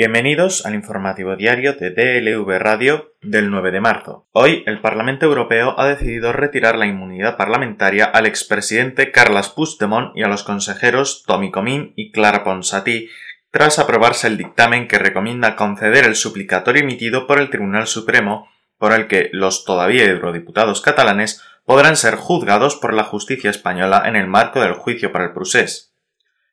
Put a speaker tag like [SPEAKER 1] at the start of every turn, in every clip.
[SPEAKER 1] Bienvenidos al informativo diario de DLV Radio del 9 de marzo. Hoy el Parlamento Europeo ha decidido retirar la inmunidad parlamentaria al expresidente Carles Puigdemont y a los consejeros Tommy Comín y Clara Ponsatí tras aprobarse el dictamen que recomienda conceder el suplicatorio emitido por el Tribunal Supremo por el que los todavía eurodiputados catalanes podrán ser juzgados por la justicia española en el marco del juicio para el procés.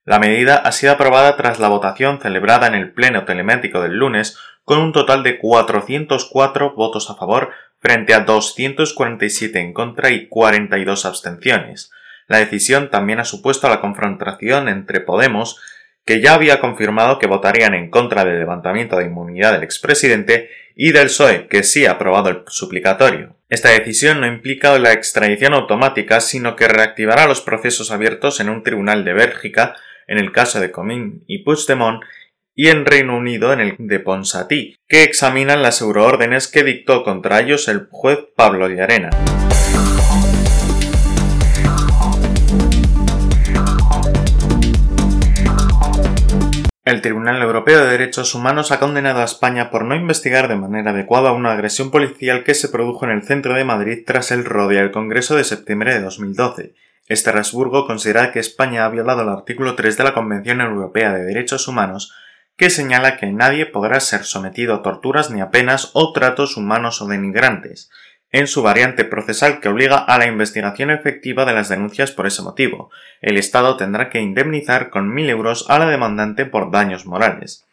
[SPEAKER 1] La medida ha sido aprobada tras la votación celebrada en el Pleno Telemático del lunes con un total de 404 votos a favor frente a 247 en contra y 42 abstenciones. La decisión también ha supuesto la confrontación entre Podemos, que ya había confirmado que votarían en contra del levantamiento de inmunidad del expresidente, y del PSOE, que sí ha aprobado el suplicatorio. Esta decisión no implica la extradición automática, sino que reactivará los procesos abiertos en un tribunal de Bélgica en el caso de Comín y Puigdemont, y en Reino Unido en el de Ponsatí, que examinan las euroórdenes que dictó contra ellos el juez Pablo Llarena. El Tribunal Europeo de Derechos Humanos ha condenado a España por no investigar de manera adecuada una agresión policial que se produjo en el centro de Madrid tras el rodeo del Congreso de septiembre de 2012 Estrasburgo considera que España ha violado el artículo 3 de la Convención Europea de Derechos Humanos, que señala que nadie podrá ser sometido a torturas ni a penas o tratos humanos o denigrantes, en su variante procesal que obliga a la investigación efectiva de las denuncias por ese motivo. El Estado tendrá que indemnizar con mil euros a la demandante por daños morales.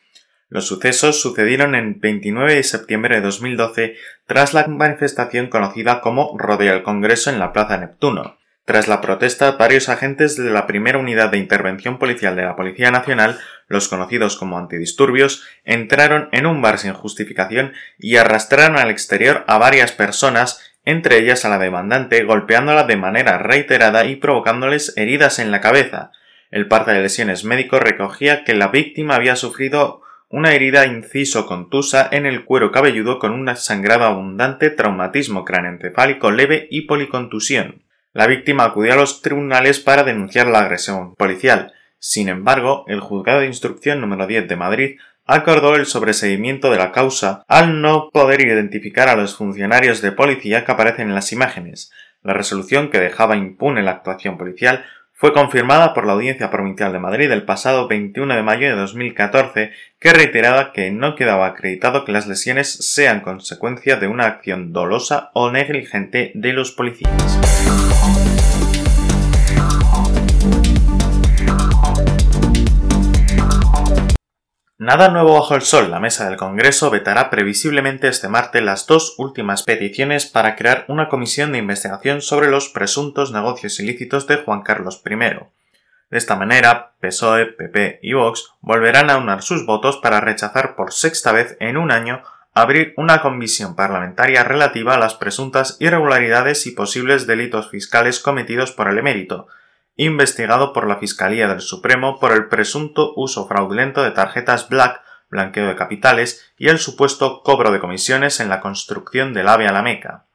[SPEAKER 1] Los sucesos sucedieron el 29 de septiembre de 2012 tras la manifestación conocida como Rodeo del Congreso en la Plaza Neptuno. Tras la protesta, varios agentes de la primera unidad de intervención policial de la Policía Nacional, los conocidos como antidisturbios, entraron en un bar sin justificación y arrastraron al exterior a varias personas, entre ellas a la demandante, golpeándola de manera reiterada y provocándoles heridas en la cabeza. El parte de lesiones médico recogía que la víctima había sufrido una herida inciso contusa en el cuero cabelludo con un sangrado abundante, traumatismo craneoencefálico leve y policontusión. La víctima acudió a los tribunales para denunciar la agresión policial. Sin embargo, el juzgado de instrucción número 10 de Madrid acordó el sobreseimiento de la causa al no poder identificar a los funcionarios de policía que aparecen en las imágenes. La resolución que dejaba impune la actuación policial fue confirmada por la Audiencia Provincial de Madrid el pasado 21 de mayo de 2014, que reiteraba que no quedaba acreditado que las lesiones sean consecuencia de una acción dolosa o negligente de los policías. Nada nuevo bajo el sol. La mesa del Congreso vetará previsiblemente este martes las dos últimas peticiones para crear una comisión de investigación sobre los presuntos negocios ilícitos de Juan Carlos I. De esta manera, PSOE, PP y Vox volverán a unar sus votos para rechazar por sexta vez en un año abrir una comisión parlamentaria relativa a las presuntas irregularidades y posibles delitos fiscales cometidos por el emérito, investigado por la Fiscalía del Supremo por el presunto uso fraudulento de tarjetas Black, blanqueo de capitales y el supuesto cobro de comisiones en la construcción del AVE a la Meca.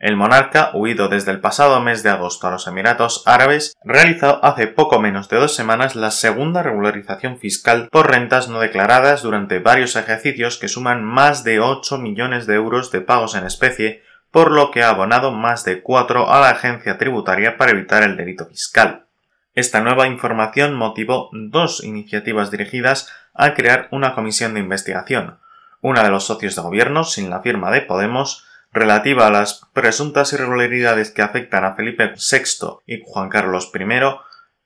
[SPEAKER 1] El monarca, huido desde el pasado mes de agosto a los Emiratos Árabes, realizó hace poco menos de dos semanas la segunda regularización fiscal por rentas no declaradas durante varios ejercicios que suman más de 8 millones de euros de pagos en especie por lo que ha abonado más de cuatro a la agencia tributaria para evitar el delito fiscal. Esta nueva información motivó dos iniciativas dirigidas a crear una comisión de investigación, una de los socios de gobierno, sin la firma de Podemos, relativa a las presuntas irregularidades que afectan a Felipe VI y Juan Carlos I,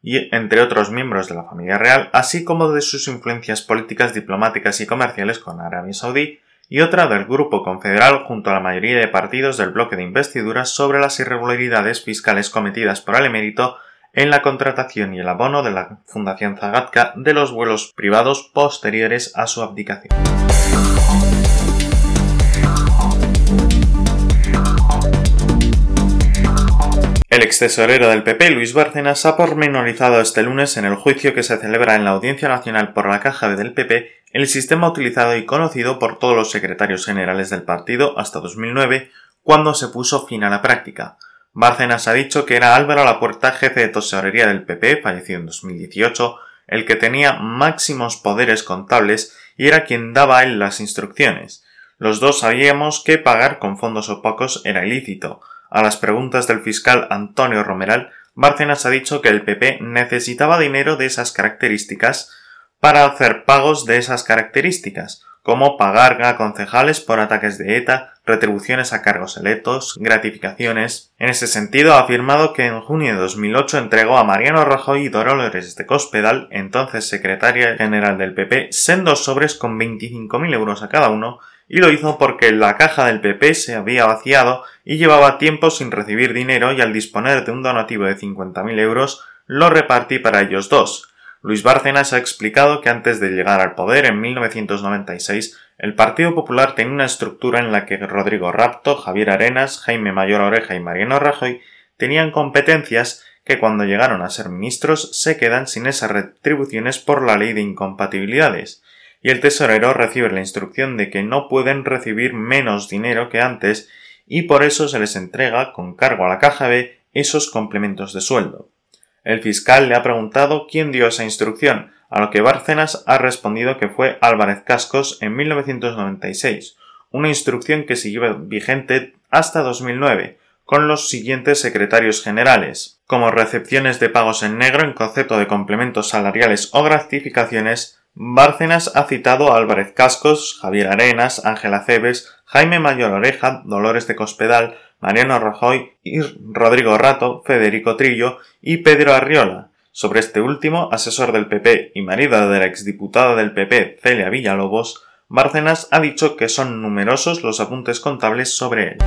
[SPEAKER 1] y entre otros miembros de la familia real, así como de sus influencias políticas, diplomáticas y comerciales con Arabia Saudí, y otra del Grupo Confederal junto a la mayoría de partidos del bloque de investiduras sobre las irregularidades fiscales cometidas por el emérito en la contratación y el abono de la Fundación Zagatka de los vuelos privados posteriores a su abdicación. El ex tesorero del PP, Luis Bárcenas, ha pormenorizado este lunes en el juicio que se celebra en la Audiencia Nacional por la Caja B del PP el sistema utilizado y conocido por todos los secretarios generales del partido hasta 2009, cuando se puso fin a la práctica. Bárcenas ha dicho que era Álvaro Lapuerta, jefe de tesorería del PP, fallecido en 2018, el que tenía máximos poderes contables y era quien daba a él las instrucciones. Los dos sabíamos que pagar con fondos opacos era ilícito. A las preguntas del fiscal Antonio Romeral, Bárcenas ha dicho que el PP necesitaba dinero de esas características para hacer pagos de esas características, como pagar a concejales por ataques de ETA, retribuciones a cargos electos, gratificaciones. En ese sentido, ha afirmado que en junio de 2008 entregó a Mariano Rajoy y Dolores de Cospedal, entonces secretaria general del PP, sendos sobres con 25.000 euros a cada uno, y lo hizo porque la caja del PP se había vaciado y llevaba tiempo sin recibir dinero y al disponer de un donativo de 50.000 euros lo repartí para ellos dos. Luis Bárcenas ha explicado que antes de llegar al poder en 1996, el Partido Popular tenía una estructura en la que Rodrigo Rapto, Javier Arenas, Jaime Mayor Oreja y Mariano Rajoy tenían competencias que cuando llegaron a ser ministros se quedan sin esas retribuciones por la ley de incompatibilidades, y el tesorero recibe la instrucción de que no pueden recibir menos dinero que antes y por eso se les entrega, con cargo a la caja B, esos complementos de sueldo. El fiscal le ha preguntado quién dio esa instrucción, a lo que Bárcenas ha respondido que fue Álvarez Cascos en 1996, una instrucción que siguió vigente hasta 2009, con los siguientes secretarios generales, como recepciones de pagos en negro en concepto de complementos salariales o gratificaciones, Bárcenas ha citado a Álvarez Cascos, Javier Arenas, Ángela Cebes, Jaime Mayor Oreja, Dolores de Cospedal, Mariano Rajoy y Rodrigo Rato, Federico Trillo y Pedro Arriola. Sobre este último, asesor del PP y marido de la exdiputada del PP Celia Villalobos, Bárcenas ha dicho que son numerosos los apuntes contables sobre él.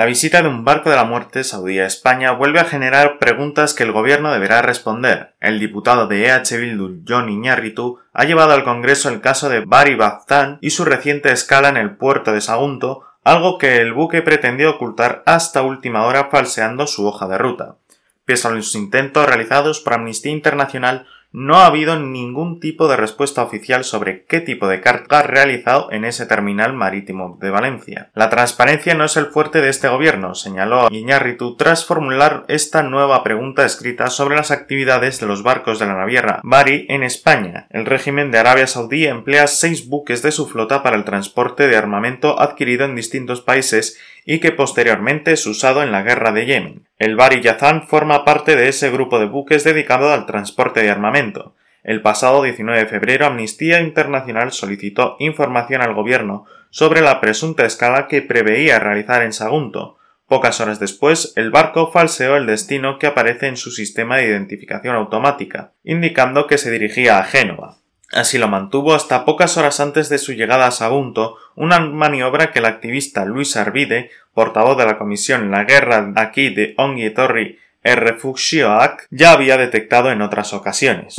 [SPEAKER 1] La visita de un barco de la muerte saudí a España vuelve a generar preguntas que el gobierno deberá responder. El diputado de EH Bildu, John Iñárritu, ha llevado al Congreso el caso de Bari Baztán y su reciente escala en el puerto de Sagunto, algo que el buque pretendió ocultar hasta última hora falseando su hoja de ruta. Pese a los intentos realizados por Amnistía Internacional, no ha habido ningún tipo de respuesta oficial sobre qué tipo de carga ha realizado en ese terminal marítimo de Valencia. La transparencia no es el fuerte de este gobierno, señaló Iñárritu tras formular esta nueva pregunta escrita sobre las actividades de los barcos de la naviera Bari en España. El régimen de Arabia Saudí emplea seis buques de su flota para el transporte de armamento adquirido en distintos países y que posteriormente es usado en la guerra de Yemen. El Bari Yazan forma parte de ese grupo de buques dedicado al transporte de armamento. El pasado 19 de febrero Amnistía Internacional solicitó información al gobierno sobre la presunta escala que preveía realizar en Sagunto. Pocas horas después, el barco falseó el destino que aparece en su sistema de identificación automática, indicando que se dirigía a Génova. Así lo mantuvo hasta pocas horas antes de su llegada a Sagunto, una maniobra que el activista Luis Arvide, portavoz de la Comisión La Guerra aquí de Torri e Refugioak, ya había detectado en otras ocasiones.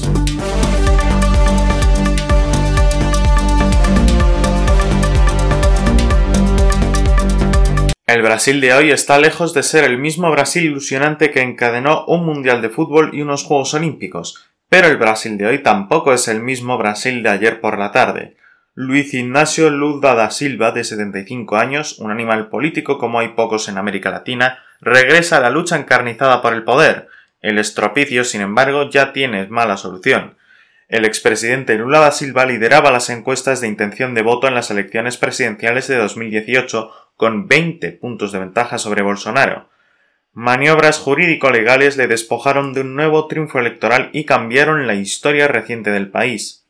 [SPEAKER 1] El Brasil de hoy está lejos de ser el mismo Brasil ilusionante que encadenó un Mundial de Fútbol y unos Juegos Olímpicos, pero el Brasil de hoy tampoco es el mismo Brasil de ayer por la tarde. Luis Ignacio Lula da Silva, de 75 años, un animal político como hay pocos en América Latina, regresa a la lucha encarnizada por el poder. El estropicio, sin embargo, ya tiene mala solución. El expresidente Lula da Silva lideraba las encuestas de intención de voto en las elecciones presidenciales de 2018 con 20 puntos de ventaja sobre Bolsonaro. Maniobras jurídico-legales le despojaron de un nuevo triunfo electoral y cambiaron la historia reciente del país.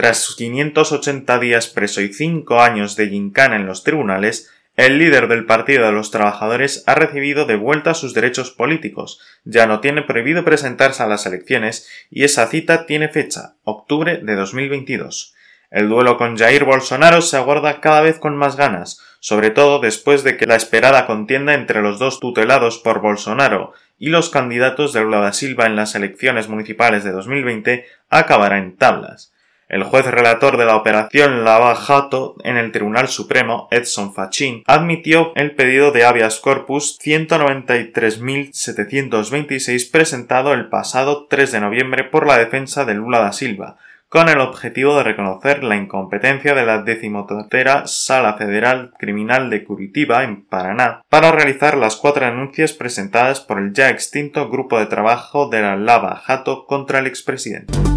[SPEAKER 1] Tras 580 días preso y 5 años de gincana en los tribunales, el líder del Partido de los Trabajadores ha recibido de vuelta sus derechos políticos, ya no tiene prohibido presentarse a las elecciones y esa cita tiene fecha, octubre de 2022. El duelo con Jair Bolsonaro se aguarda cada vez con más ganas, sobre todo después de que la esperada contienda entre los dos tutelados por Bolsonaro y los candidatos de Lula da Silva en las elecciones municipales de 2020 acabará en tablas. El juez relator de la operación Lava Jato en el Tribunal Supremo, Edson Fachin, admitió el pedido de habeas corpus 193.726 presentado el pasado 3 de noviembre por la defensa de Lula da Silva, con el objetivo de reconocer la incompetencia de la decimotercera Sala Federal Criminal de Curitiba, en Paraná, para realizar las cuatro denuncias presentadas por el ya extinto Grupo de Trabajo de la Lava Jato contra el expresidente.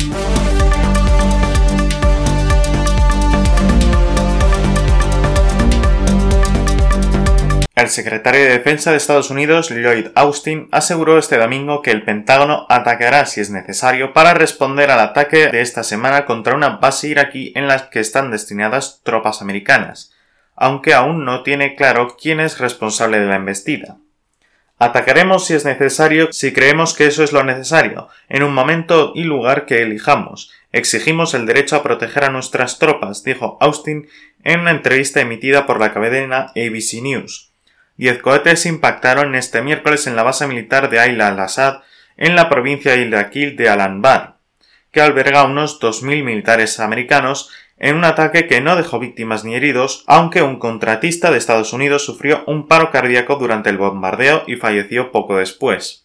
[SPEAKER 1] El secretario de Defensa de Estados Unidos, Lloyd Austin, aseguró este domingo que el Pentágono atacará si es necesario para responder al ataque de esta semana contra una base iraquí en la que están destinadas tropas americanas, aunque aún no tiene claro quién es responsable de la embestida. Atacaremos si es necesario si creemos que eso es lo necesario, en un momento y lugar que elijamos. Exigimos el derecho a proteger a nuestras tropas, dijo Austin en una entrevista emitida por la cadena ABC News. Diez cohetes impactaron este miércoles en la base militar de Ayla al-Assad en la provincia iraquí de Al-Anbar, que alberga unos 2.000 militares americanos en un ataque que no dejó víctimas ni heridos, aunque un contratista de Estados Unidos sufrió un paro cardíaco durante el bombardeo y falleció poco después.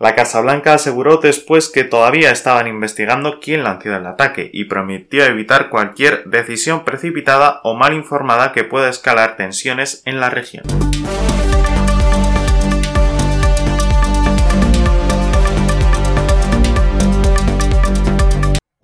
[SPEAKER 1] La Casa Blanca aseguró después que todavía estaban investigando quién lanzó el ataque y prometió evitar cualquier decisión precipitada o mal informada que pueda escalar tensiones en la región.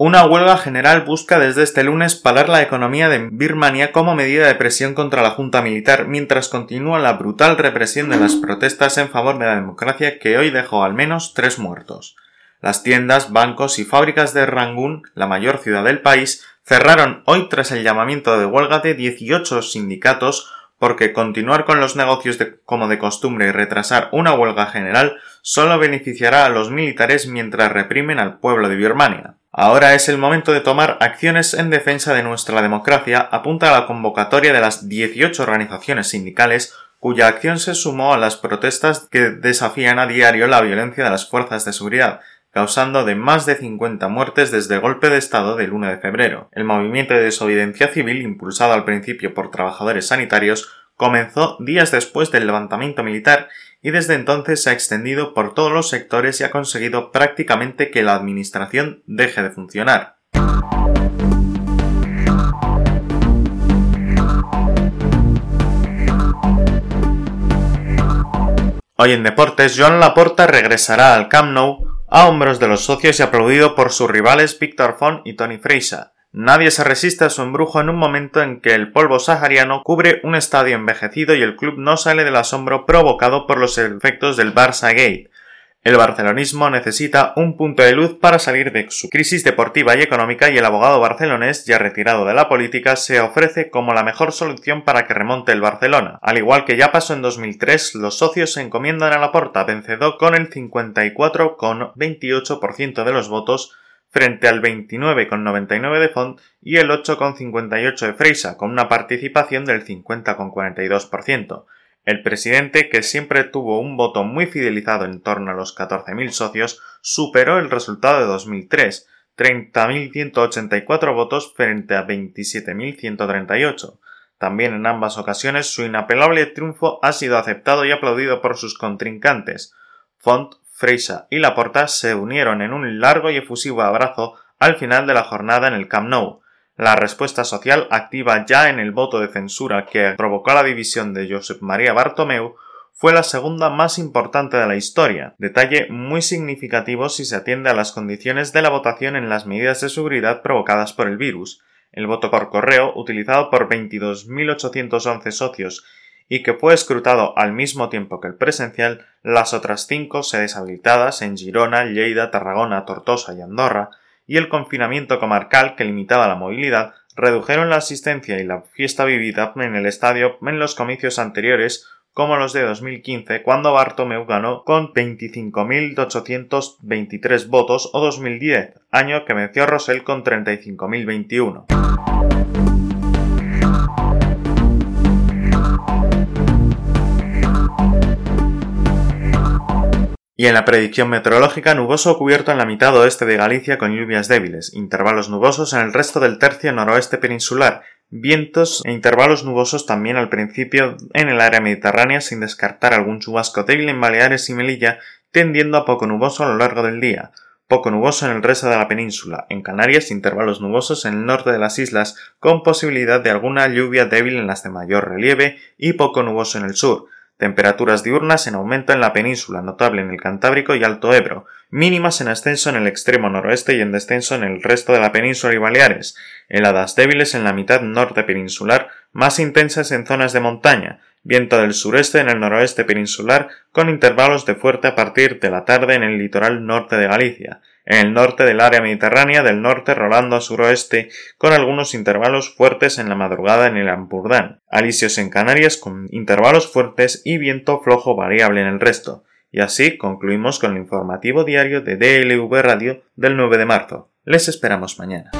[SPEAKER 1] Una huelga general busca desde este lunes parar la economía de Birmania como medida de presión contra la junta militar, mientras continúa la brutal represión de las protestas en favor de la democracia que hoy dejó al menos tres muertos. Las tiendas, bancos y fábricas de Rangún, la mayor ciudad del país, cerraron hoy tras el llamamiento de huelga de 18 sindicatos porque continuar con los negocios como de costumbre y retrasar una huelga general solo beneficiará a los militares mientras reprimen al pueblo de Birmania. Ahora es el momento de tomar acciones en defensa de nuestra democracia, apunta a la convocatoria de las 18 organizaciones sindicales cuya acción se sumó a las protestas que desafían a diario la violencia de las fuerzas de seguridad, causando de más de 50 muertes desde el golpe de Estado del 1 de febrero. El movimiento de desobediencia civil, impulsado al principio por trabajadores sanitarios, comenzó días después del levantamiento militar y desde entonces se ha extendido por todos los sectores y ha conseguido prácticamente que la administración deje de funcionar. Hoy en deportes, Joan Laporta regresará al Camp Nou a hombros de los socios y aplaudido por sus rivales Víctor Font y Tony Freisa. Nadie se resiste a su embrujo en un momento en que el polvo sahariano cubre un estadio envejecido y el club no sale del asombro provocado por los efectos del Barça Gate. El barcelonismo necesita un punto de luz para salir de su crisis deportiva y económica y el abogado barcelonés, ya retirado de la política, se ofrece como la mejor solución para que remonte el Barcelona. Al igual que ya pasó en 2003, los socios se encomiendan a la porta, vencedor con el 54,28% de los votos frente al 29,99 de Font y el 8,58 de Freisa, con una participación del 50,42%. El presidente, que siempre tuvo un voto muy fidelizado en torno a los 14.000 socios, superó el resultado de 2003, 30.184 votos frente a 27.138. También en ambas ocasiones su inapelable triunfo ha sido aceptado y aplaudido por sus contrincantes. Font Freisa y Laporta se unieron en un largo y efusivo abrazo al final de la jornada en el Camp Nou. La respuesta social activa ya en el voto de censura que provocó la división de Josep María Bartomeu fue la segunda más importante de la historia, detalle muy significativo si se atiende a las condiciones de la votación en las medidas de seguridad provocadas por el virus. El voto por correo, utilizado por 22.811 socios y que fue escrutado al mismo tiempo que el presencial, las otras cinco sedes habilitadas en Girona, Lleida, Tarragona, Tortosa y Andorra, y el confinamiento comarcal que limitaba la movilidad, redujeron la asistencia y la fiesta vivida en el estadio en los comicios anteriores como los de 2015, cuando Bartomeu ganó con 25.823 votos, o 2010, año que venció Rosell con 35.021. Y en la predicción meteorológica, nuboso cubierto en la mitad oeste de Galicia con lluvias débiles, intervalos nubosos en el resto del tercio noroeste peninsular, vientos e intervalos nubosos también al principio en el área mediterránea sin descartar algún chubasco débil en Baleares y Melilla, tendiendo a poco nuboso a lo largo del día. poco nuboso en el resto de la península, en Canarias intervalos nubosos en el norte de las islas, con posibilidad de alguna lluvia débil en las de mayor relieve y poco nuboso en el sur, Temperaturas diurnas en aumento en la península, notable en el Cantábrico y Alto Ebro, mínimas en ascenso en el extremo noroeste y en descenso en el resto de la península y Baleares, heladas débiles en la mitad norte peninsular, más intensas en zonas de montaña, viento del sureste en el noroeste peninsular, con intervalos de fuerte a partir de la tarde en el litoral norte de Galicia, en el norte del área mediterránea del norte rolando a suroeste, con algunos intervalos fuertes en la madrugada en el Ampurdán, alisios en Canarias con intervalos fuertes y viento flojo variable en el resto. Y así concluimos con el informativo diario de DLV Radio del 9 de marzo. Les esperamos mañana.